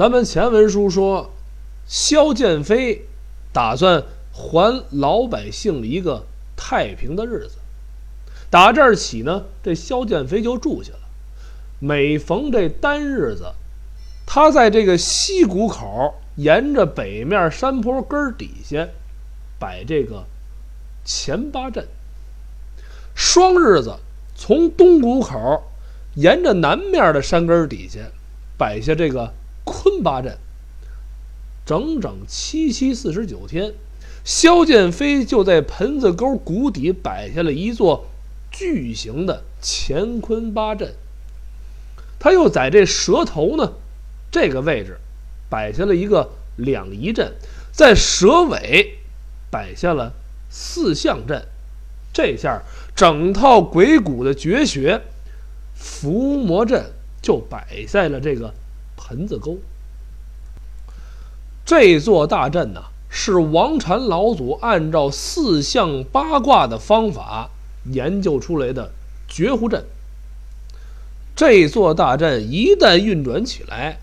咱们前文书说，萧剑飞打算还老百姓一个太平的日子。打这儿起呢，这萧剑飞就住下了。每逢这单日子，他在这个西谷口，沿着北面山坡根底下摆这个前八阵；双日子，从东谷口沿着南面的山根底下摆下这个。坤八阵，整整七七四十九天，萧剑飞就在盆子沟谷底摆下了一座巨型的乾坤八阵。他又在这蛇头呢这个位置摆下了一个两仪阵，在蛇尾摆下了四象阵。这下整套鬼谷的绝学伏魔阵就摆在了这个。盆子沟，这座大阵呢，是王禅老祖按照四象八卦的方法研究出来的绝户阵。这座大阵一旦运转起来，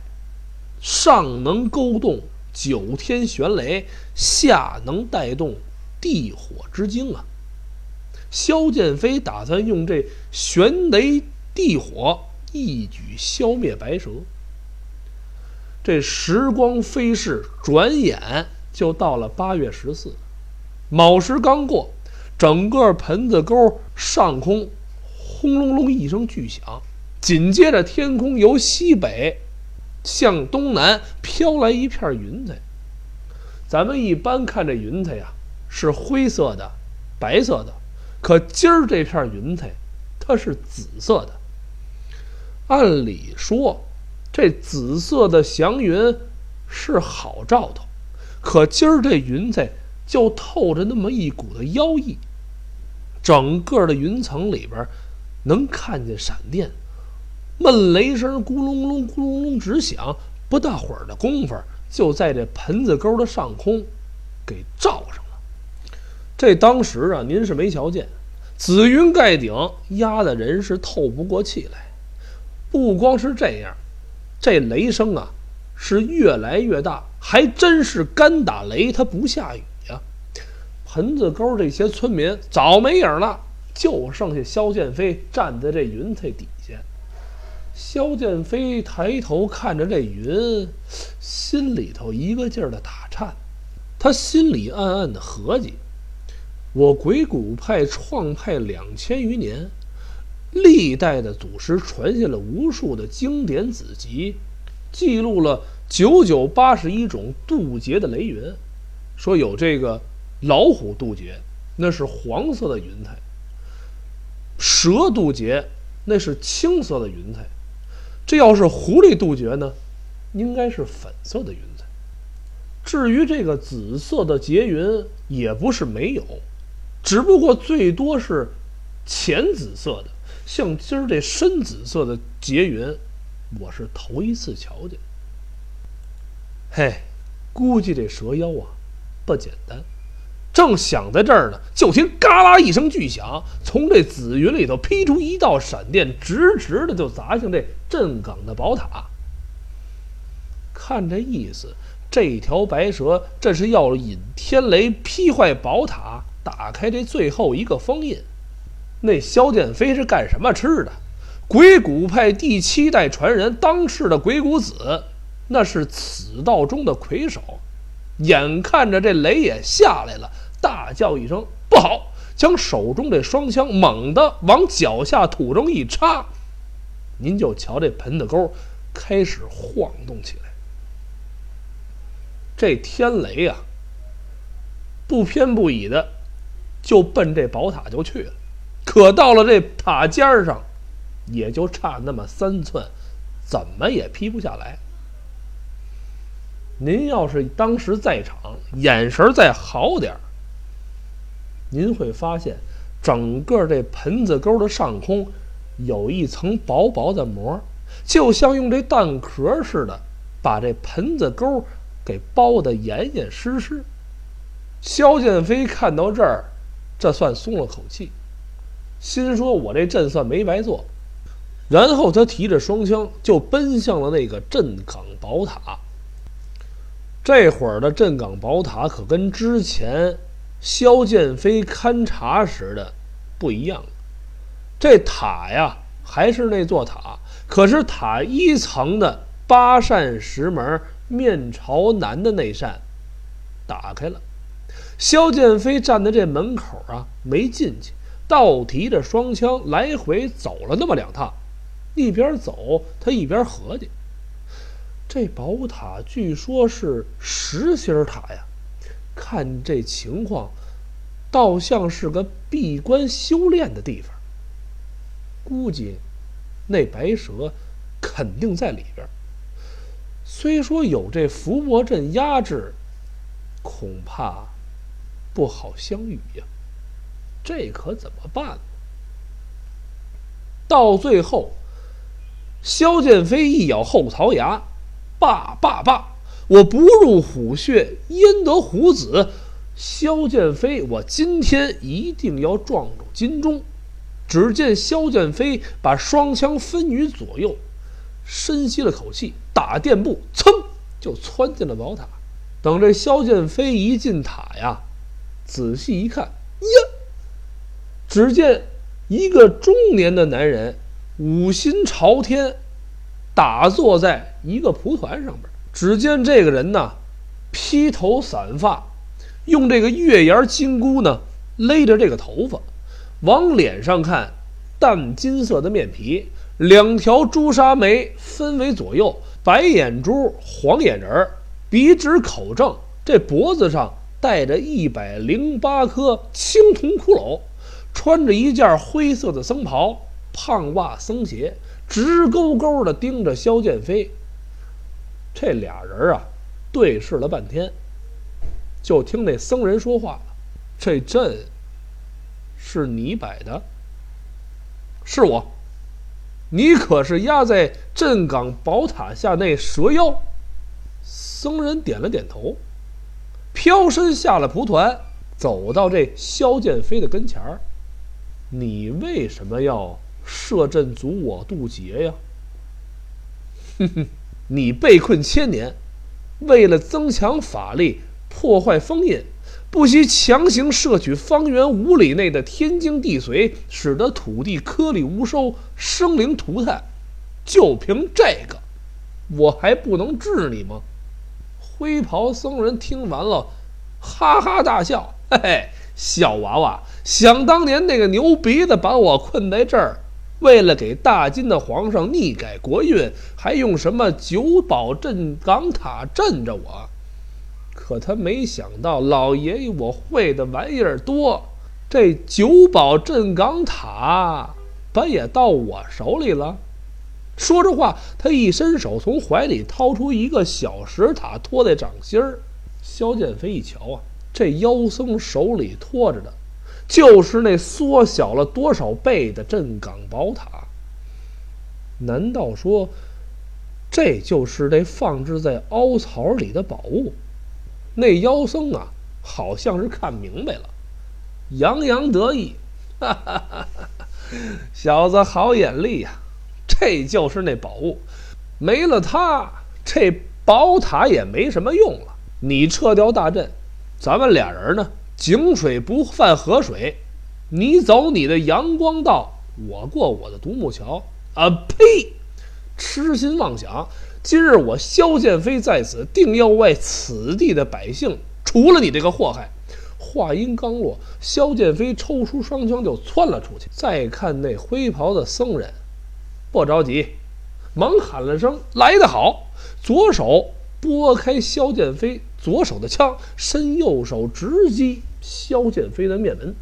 上能勾动九天玄雷，下能带动地火之精啊！萧剑飞打算用这玄雷地火一举消灭白蛇。这时光飞逝，转眼就到了八月十四，卯时刚过，整个盆子沟上空轰隆隆一声巨响，紧接着天空由西北向东南飘来一片云彩。咱们一般看这云彩呀，是灰色的、白色的，可今儿这片云彩它是紫色的。按理说。这紫色的祥云是好兆头，可今儿这云彩就透着那么一股的妖异。整个的云层里边能看见闪电，闷雷声咕隆隆、咕隆隆直响。不大会儿的功夫，就在这盆子沟的上空给照上了。这当时啊，您是没瞧见，紫云盖顶，压的人是透不过气来。不光是这样。这雷声啊，是越来越大，还真是干打雷，它不下雨呀。盆子沟这些村民早没影了，就剩下萧剑飞站在这云彩底下。萧剑飞抬头看着这云，心里头一个劲儿的打颤。他心里暗暗的合计：我鬼谷派创派两千余年。历代的祖师传下了无数的经典子集，记录了九九八十一种渡劫的雷云。说有这个老虎渡劫，那是黄色的云彩；蛇渡劫，那是青色的云彩；这要是狐狸渡劫呢，应该是粉色的云彩。至于这个紫色的劫云，也不是没有，只不过最多是浅紫色的。像今儿这深紫色的劫云，我是头一次瞧见。嘿，估计这蛇妖啊不简单。正想在这儿呢，就听嘎啦一声巨响，从这紫云里头劈出一道闪电，直直的就砸向这镇岗的宝塔。看这意思，这条白蛇这是要引天雷劈坏宝塔，打开这最后一个封印。那萧剑飞是干什么吃的？鬼谷派第七代传人，当世的鬼谷子，那是此道中的魁首。眼看着这雷也下来了，大叫一声：“不好！”将手中这双枪猛地往脚下土中一插，您就瞧这盆子沟开始晃动起来。这天雷呀，不偏不倚的就奔这宝塔就去了。可到了这塔尖上，也就差那么三寸，怎么也劈不下来。您要是当时在场，眼神再好点儿，您会发现，整个这盆子沟的上空有一层薄薄的膜，就像用这蛋壳似的，把这盆子沟给包得严严实实。肖剑飞看到这儿，这算松了口气。心说：“我这阵算没白做。”然后他提着双枪就奔向了那个镇岗宝塔。这会儿的镇岗宝塔可跟之前萧剑飞勘察时的不一样。这塔呀，还是那座塔，可是塔一层的八扇石门面朝南的那扇打开了。萧剑飞站在这门口啊，没进去，倒提着双枪来回走了那么两趟，一边走他一边合计：这宝塔据说是实心塔呀，看这情况，倒像是个闭关修炼的地方。估计那白蛇肯定在里边。虽说有这伏魔阵压制，恐怕……不好相遇呀，这可怎么办？到最后，萧剑飞一咬后槽牙：“罢罢罢！我不入虎穴，焉得虎子？萧剑飞，我今天一定要撞住金钟！”只见萧剑飞把双枪分于左右，深吸了口气，打垫步，噌就窜进了宝塔。等这萧剑飞一进塔呀。仔细一看，只见一个中年的男人五心朝天，打坐在一个蒲团上边。只见这个人呢，披头散发，用这个月牙金箍呢勒着这个头发，往脸上看，淡金色的面皮，两条朱砂眉分为左右，白眼珠，黄眼仁儿，鼻直口正，这脖子上。带着一百零八颗青铜骷髅，穿着一件灰色的僧袍、胖袜僧鞋，直勾勾地盯着萧剑飞。这俩人啊，对视了半天，就听那僧人说话：“这阵是你摆的？是我。你可是压在镇岗宝塔下那蛇妖？”僧人点了点头。飘身下了蒲团，走到这萧剑飞的跟前儿。你为什么要摄阵阻我渡劫呀？哼哼，你被困千年，为了增强法力，破坏封印，不惜强行摄取方圆五里内的天经地髓，使得土地颗粒无收，生灵涂炭。就凭这个，我还不能治你吗？灰袍僧人听完了，哈哈大笑：“嘿嘿，小娃娃，想当年那个牛鼻子把我困在这儿，为了给大金的皇上逆改国运，还用什么九宝镇岗塔镇着我。可他没想到，老爷爷我会的玩意儿多，这九宝镇岗塔，本也到我手里了。”说着话，他一伸手，从怀里掏出一个小石塔，托在掌心儿。萧剑飞一瞧啊，这妖僧手里托着的，就是那缩小了多少倍的镇岗宝塔。难道说，这就是那放置在凹槽里的宝物？那妖僧啊，好像是看明白了，洋洋得意：“哈哈哈哈小子好眼力呀！”这就是那宝物，没了它，这宝塔也没什么用了。你撤掉大阵，咱们俩人呢，井水不犯河水。你走你的阳光道，我过我的独木桥。啊呸！痴心妄想！今日我萧剑飞在此，定要为此地的百姓除了你这个祸害。话音刚落，萧剑飞抽出双枪就窜了出去。再看那灰袍的僧人。不着急，忙喊了声：“来得好！”左手拨开萧剑飞左手的枪，伸右手直击萧剑飞的面门。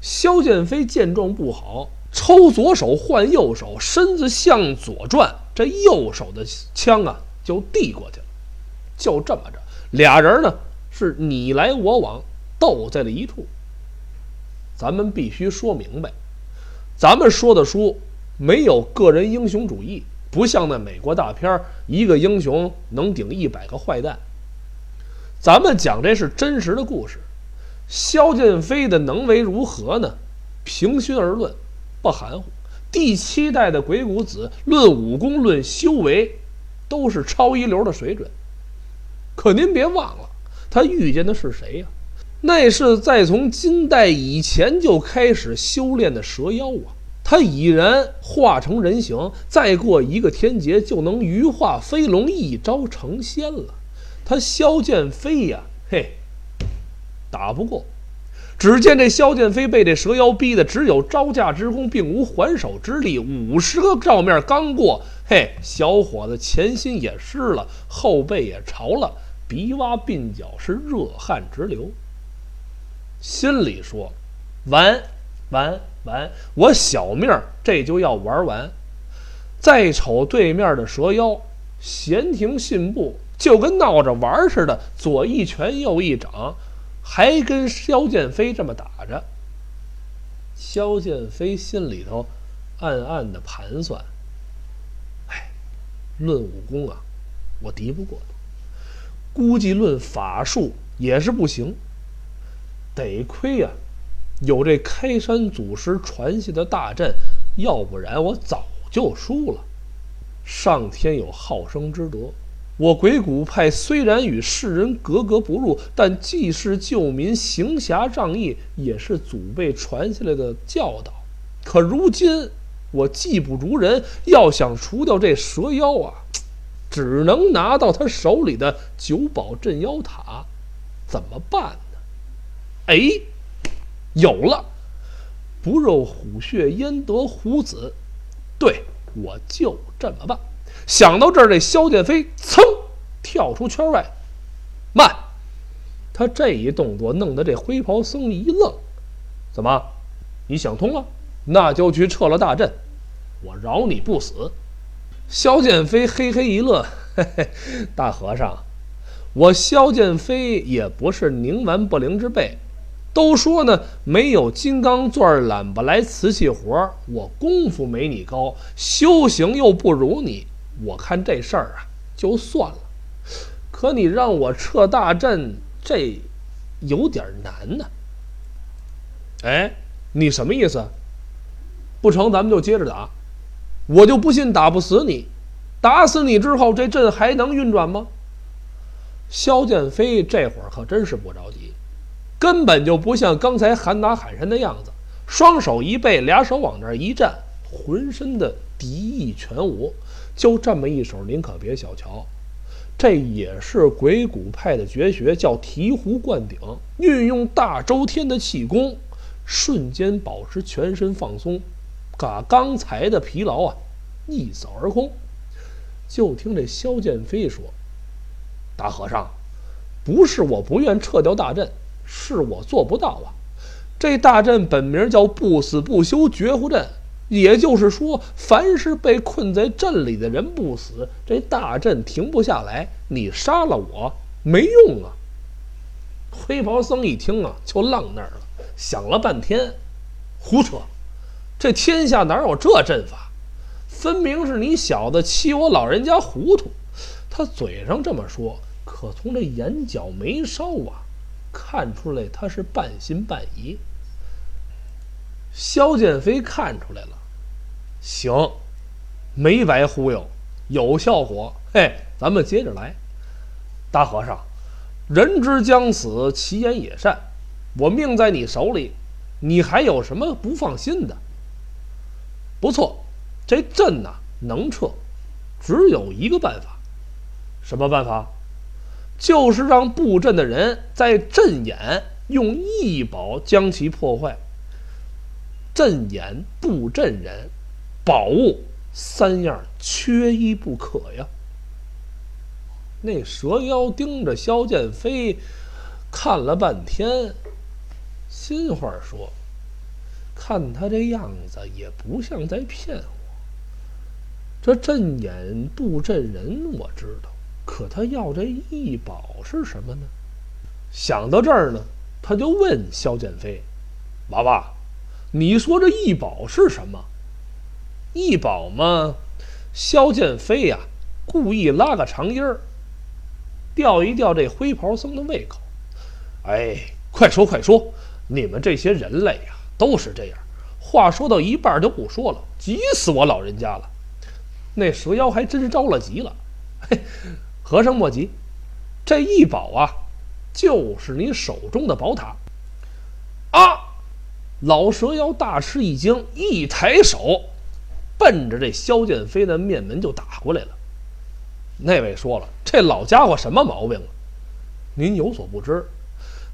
萧剑飞见状不好，抽左手换右手，身子向左转，这右手的枪啊就递过去了。就这么着，俩人呢是你来我往，斗在了一处。咱们必须说明白，咱们说的书。没有个人英雄主义，不像那美国大片一个英雄能顶一百个坏蛋。咱们讲这是真实的故事。萧剑飞的能为如何呢？平心而论，不含糊。第七代的鬼谷子，论武功，论修为，都是超一流的水准。可您别忘了，他遇见的是谁呀？那是在从金代以前就开始修炼的蛇妖啊！他已然化成人形，再过一个天劫就能羽化飞龙，一招成仙了。他萧剑飞呀，嘿，打不过。只见这萧剑飞被这蛇妖逼得只有招架之功，并无还手之力。五十个照面刚过，嘿，小伙子前心也湿了，后背也潮了，鼻洼鬓角是热汗直流。心里说：“完，完，完！我小命这就要玩完。”再瞅对面的蛇妖，闲庭信步，就跟闹着玩似的，左一拳，右一掌，还跟萧剑飞这么打着。萧剑飞心里头暗暗的盘算：“哎，论武功啊，我敌不过他；估计论法术也是不行。”得亏呀，有这开山祖师传下的大阵，要不然我早就输了。上天有好生之德，我鬼谷派虽然与世人格格不入，但济世救民、行侠仗义，也是祖辈传下来的教导。可如今我技不如人，要想除掉这蛇妖啊，只能拿到他手里的九宝镇妖塔，怎么办呢？哎，有了！不入虎穴，焉得虎子？对，我就这么办。想到这儿，这萧剑飞噌跳出圈外。慢！他这一动作弄得这灰袍僧一愣。怎么？你想通了？那就去撤了大阵，我饶你不死。萧剑飞嘿嘿一乐，嘿嘿，大和尚，我萧剑飞也不是宁顽不灵之辈。都说呢，没有金刚钻揽不来瓷器活我功夫没你高，修行又不如你，我看这事儿啊就算了。可你让我撤大阵，这有点难呢。哎，你什么意思？不成，咱们就接着打。我就不信打不死你，打死你之后，这阵还能运转吗？萧剑飞这会儿可真是不着急。根本就不像刚才喊打喊杀的样子，双手一背，俩手往那儿一站，浑身的敌意全无。就这么一手，您可别小瞧，这也是鬼谷派的绝学，叫醍醐灌顶。运用大周天的气功，瞬间保持全身放松，把刚才的疲劳啊一扫而空。就听这萧剑飞说：“大和尚，不是我不愿撤掉大阵。”是我做不到啊！这大阵本名叫不死不休绝户阵，也就是说，凡是被困在阵里的人不死，这大阵停不下来。你杀了我没用啊！灰袍僧一听啊，就愣那儿了，想了半天，胡扯！这天下哪有这阵法？分明是你小子欺我老人家糊涂！他嘴上这么说，可从这眼角眉梢啊。看出来他是半信半疑。萧剑飞看出来了，行，没白忽悠，有效果。嘿，咱们接着来。大和尚，人之将死，其言也善。我命在你手里，你还有什么不放心的？不错，这阵呐能撤，只有一个办法。什么办法？就是让布阵的人在阵眼用异宝将其破坏。阵眼、布阵人、宝物三样缺一不可呀。那蛇妖盯着萧剑飞看了半天，心话说：“看他这样子，也不像在骗我。这阵眼、布阵人我知道。”可他要这异宝是什么呢？想到这儿呢，他就问萧剑飞：“娃娃，你说这异宝是什么？”异宝嘛，萧剑飞呀，故意拉个长音儿，吊一吊这灰袍僧的胃口。哎，快说快说，你们这些人类呀，都是这样，话说到一半就不说了，急死我老人家了。那蛇妖还真着了急了，嘿。和尚莫急，这一宝啊，就是你手中的宝塔。”啊！老蛇妖大吃一惊，一抬手，奔着这萧剑飞的面门就打过来了。那位说了：“这老家伙什么毛病啊？您有所不知，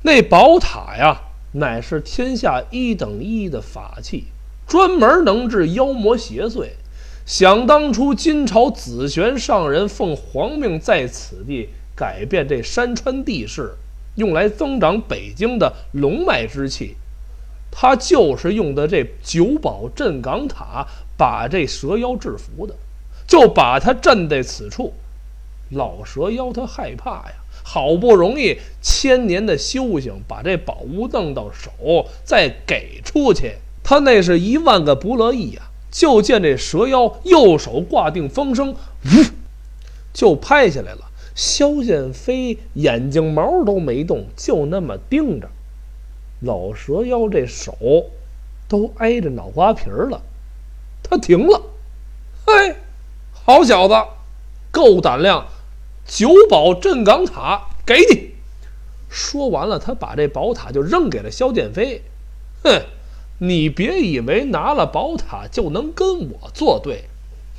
那宝塔呀，乃是天下一等一的法器，专门能治妖魔邪祟。想当初，金朝紫玄上人奉皇命在此地改变这山川地势，用来增长北京的龙脉之气。他就是用的这九宝镇岗塔把这蛇妖制服的，就把他镇在此处。老蛇妖他害怕呀，好不容易千年的修行，把这宝物弄到手，再给出去，他那是一万个不乐意呀。就见这蛇妖右手挂定风声，呜，就拍下来了。萧剑飞眼睛毛都没动，就那么盯着老蛇妖，这手都挨着脑瓜皮儿了。他停了，嘿，好小子，够胆量！九宝镇岗塔给你。说完了，他把这宝塔就扔给了萧剑飞，哼。你别以为拿了宝塔就能跟我作对，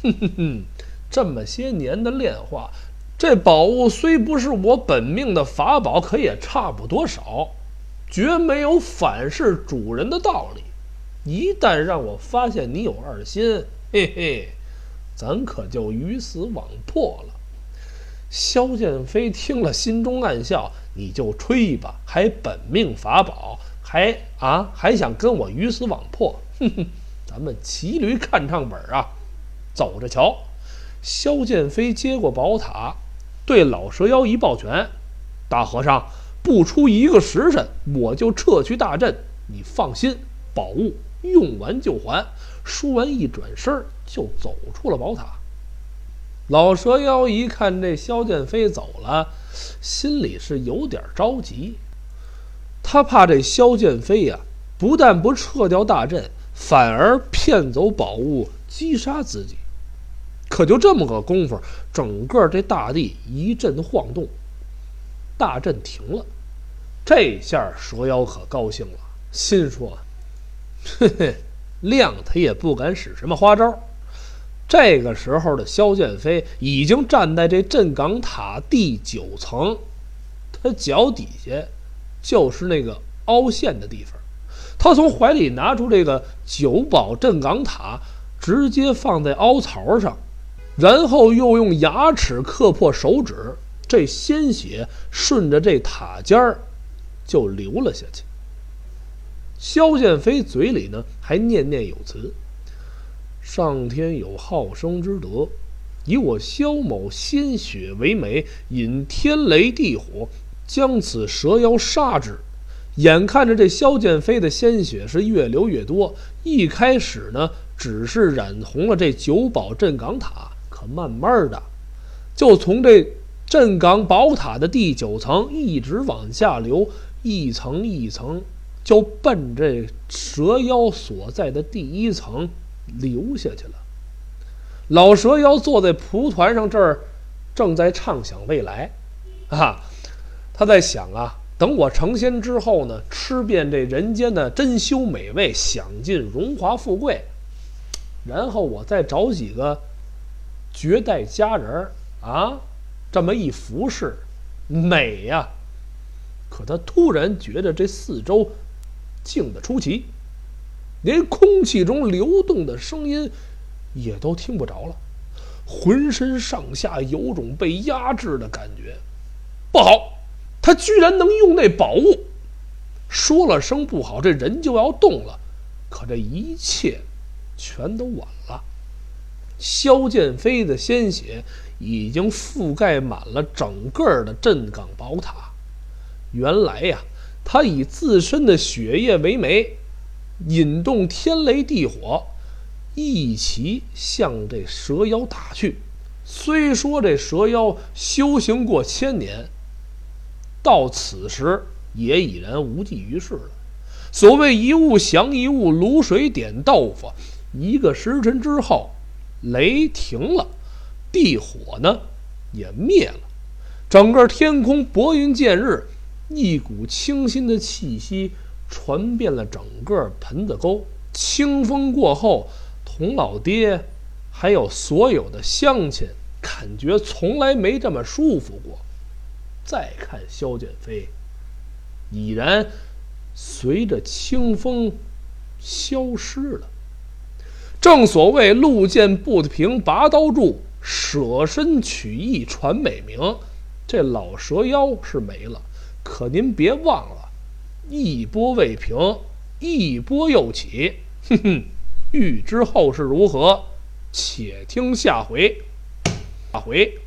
哼哼哼！这么些年的炼化，这宝物虽不是我本命的法宝，可也差不多少，绝没有反噬主人的道理。一旦让我发现你有二心，嘿嘿，咱可就鱼死网破了。萧剑飞听了，心中暗笑：“你就吹吧，还本命法宝。”还啊，还想跟我鱼死网破？哼哼，咱们骑驴看唱本啊，走着瞧。萧剑飞接过宝塔，对老蛇妖一抱拳：“大和尚，不出一个时辰，我就撤去大阵。你放心，宝物用完就还。”说完，一转身就走出了宝塔。老蛇妖一看这萧剑飞走了，心里是有点着急。他怕这萧剑飞呀，不但不撤掉大阵，反而骗走宝物，击杀自己。可就这么个功夫，整个这大地一阵晃动，大阵停了。这下蛇妖可高兴了，心说：“嘿嘿，亮他也不敢使什么花招。”这个时候的萧剑飞已经站在这镇岗塔第九层，他脚底下。就是那个凹陷的地方，他从怀里拿出这个九宝镇岗塔，直接放在凹槽上，然后又用牙齿刻破手指，这鲜血顺着这塔尖儿就流了下去。萧剑飞嘴里呢还念念有词：“上天有好生之德，以我萧某鲜血为媒，引天雷地火。”将此蛇妖杀之。眼看着这萧剑飞的鲜血是越流越多，一开始呢，只是染红了这九宝镇岗塔，可慢慢的，就从这镇岗宝塔的第九层一直往下流，一层一层，就奔这蛇妖所在的第一层流下去了。老蛇妖坐在蒲团上，这儿正在畅想未来，啊。他在想啊，等我成仙之后呢，吃遍这人间的珍馐美味，享尽荣华富贵，然后我再找几个绝代佳人啊，这么一服侍，美呀！可他突然觉得这四周静得出奇，连空气中流动的声音也都听不着了，浑身上下有种被压制的感觉，不好！他居然能用那宝物，说了声不好，这人就要动了。可这一切全都晚了。萧剑飞的鲜血已经覆盖满了整个的镇岗宝塔。原来呀，他以自身的血液为媒，引动天雷地火，一齐向这蛇妖打去。虽说这蛇妖修行过千年。到此时也已然无济于事了。所谓一物降一物，卤水点豆腐。一个时辰之后，雷停了，地火呢也灭了。整个天空薄云见日，一股清新的气息传遍了整个盆子沟。清风过后，童老爹还有所有的乡亲，感觉从来没这么舒服过。再看萧剑飞，已然随着清风消失了。正所谓“路见不平拔刀助，舍身取义传美名”。这老蛇妖是没了，可您别忘了，一波未平，一波又起。哼哼，欲知后事如何，且听下回。下回。